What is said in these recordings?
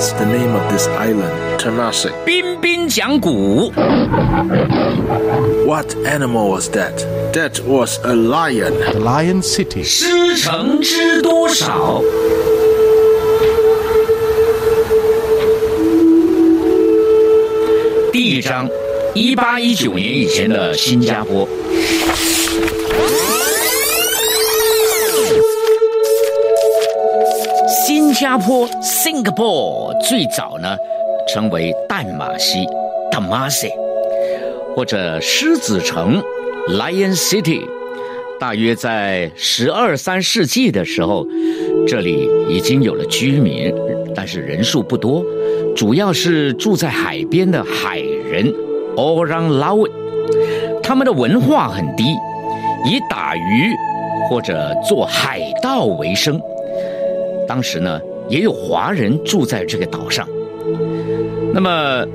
What's the name of this island? Temasek. 彬彬讲古， What animal was that? That was a lion. The Lion City. 师承知多少？ 加坡。新加坡 （Singapore） 最早呢称为淡马锡 （Temasek） 或者狮子城 （Lion City）。大约在十二三世纪的时候，这里已经有了居民，但是人数不多，主要是住在海边的海人 （Orang Laut）。他们的文化很低，以打鱼或者做海盗为生。当时呢，也有华人住在这个岛上。那么，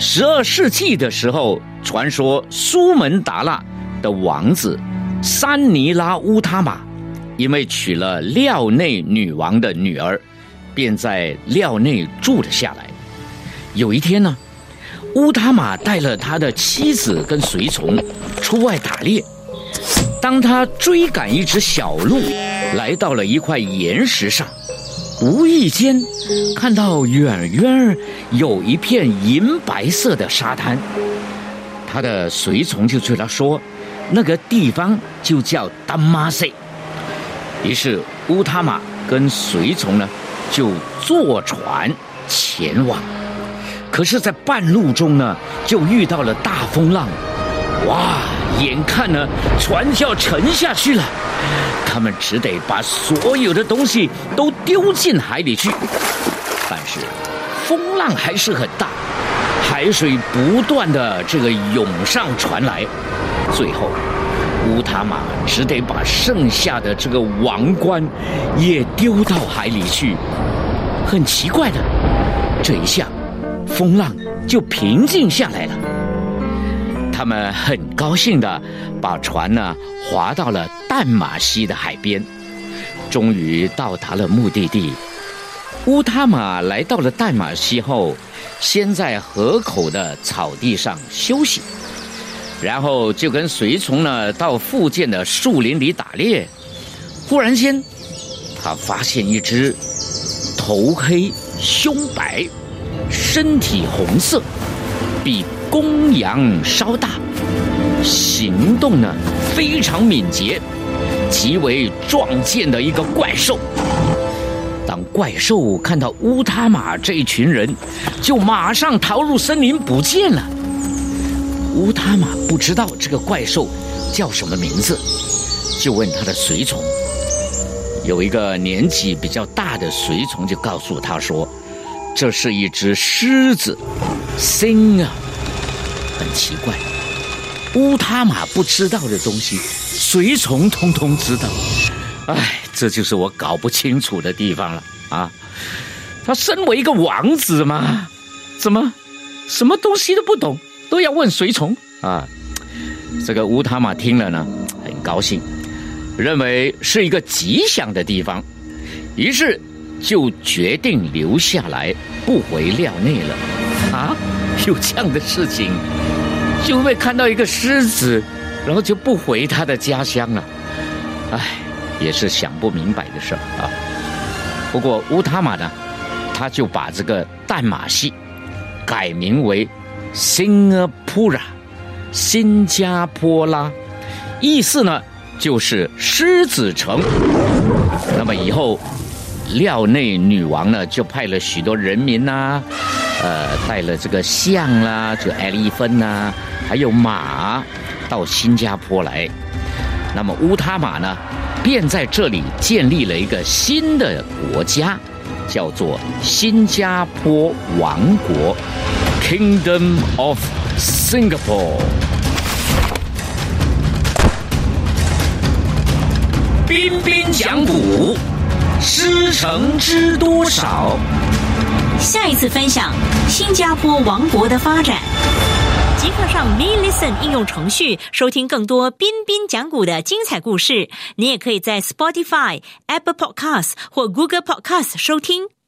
十二世纪的时候，传说苏门答腊的王子山尼拉乌塔玛，因为娶了廖内女王的女儿，便在廖内住了下来。有一天呢，乌塔玛带了他的妻子跟随从出外打猎。当他追赶一只小鹿，来到了一块岩石上，无意间看到远远有一片银白色的沙滩。他的随从就对他说：“那个地方就叫达马塞。”于是乌塔玛跟随从呢就坐船前往。可是，在半路中呢，就遇到了大风浪，哇！眼看呢船就要沉下去了，他们只得把所有的东西都丢进海里去。但是风浪还是很大，海水不断的这个涌上船来，最后乌塔玛只得把剩下的这个王冠也丢到海里去。很奇怪的，这一下风浪就平静下来了。他们很高兴的把船呢划到了淡马锡的海边，终于到达了目的地。乌塔马来到了淡马锡后，先在河口的草地上休息，然后就跟随从呢到附近的树林里打猎。忽然间，他发现一只头黑、胸白、身体红色，比公羊稍大，行动呢非常敏捷，极为壮健的一个怪兽。当怪兽看到乌塔玛这一群人，就马上逃入森林不见了。乌塔玛不知道这个怪兽叫什么名字，就问他的随从。有一个年纪比较大的随从就告诉他说：“这是一只狮子，星啊。”很奇怪，乌塔玛不知道的东西，随从通通知道。唉，这就是我搞不清楚的地方了啊！他身为一个王子嘛，怎么什么东西都不懂，都要问随从啊？这个乌塔玛听了呢，很高兴，认为是一个吉祥的地方，于是就决定留下来，不回廖内了。啊，有这样的事情？就因为看到一个狮子，然后就不回他的家乡了，唉，也是想不明白的事儿啊。不过乌塔玛呢，他就把这个淡马锡改名为新加坡啦，意思呢就是狮子城。那么以后，廖内女王呢就派了许多人民呐、呃，带了这个象啦，就艾利芬呐，还有马，到新加坡来。那么乌塔马呢，便在这里建立了一个新的国家，叫做新加坡王国 （Kingdom of Singapore）。彬彬讲古，师承知多少？下一次分享新加坡王国的发展。即刻上 Me Listen 应用程序收听更多彬彬讲古的精彩故事。你也可以在 Spotify、Apple Podcasts 或 Google Podcasts 收听。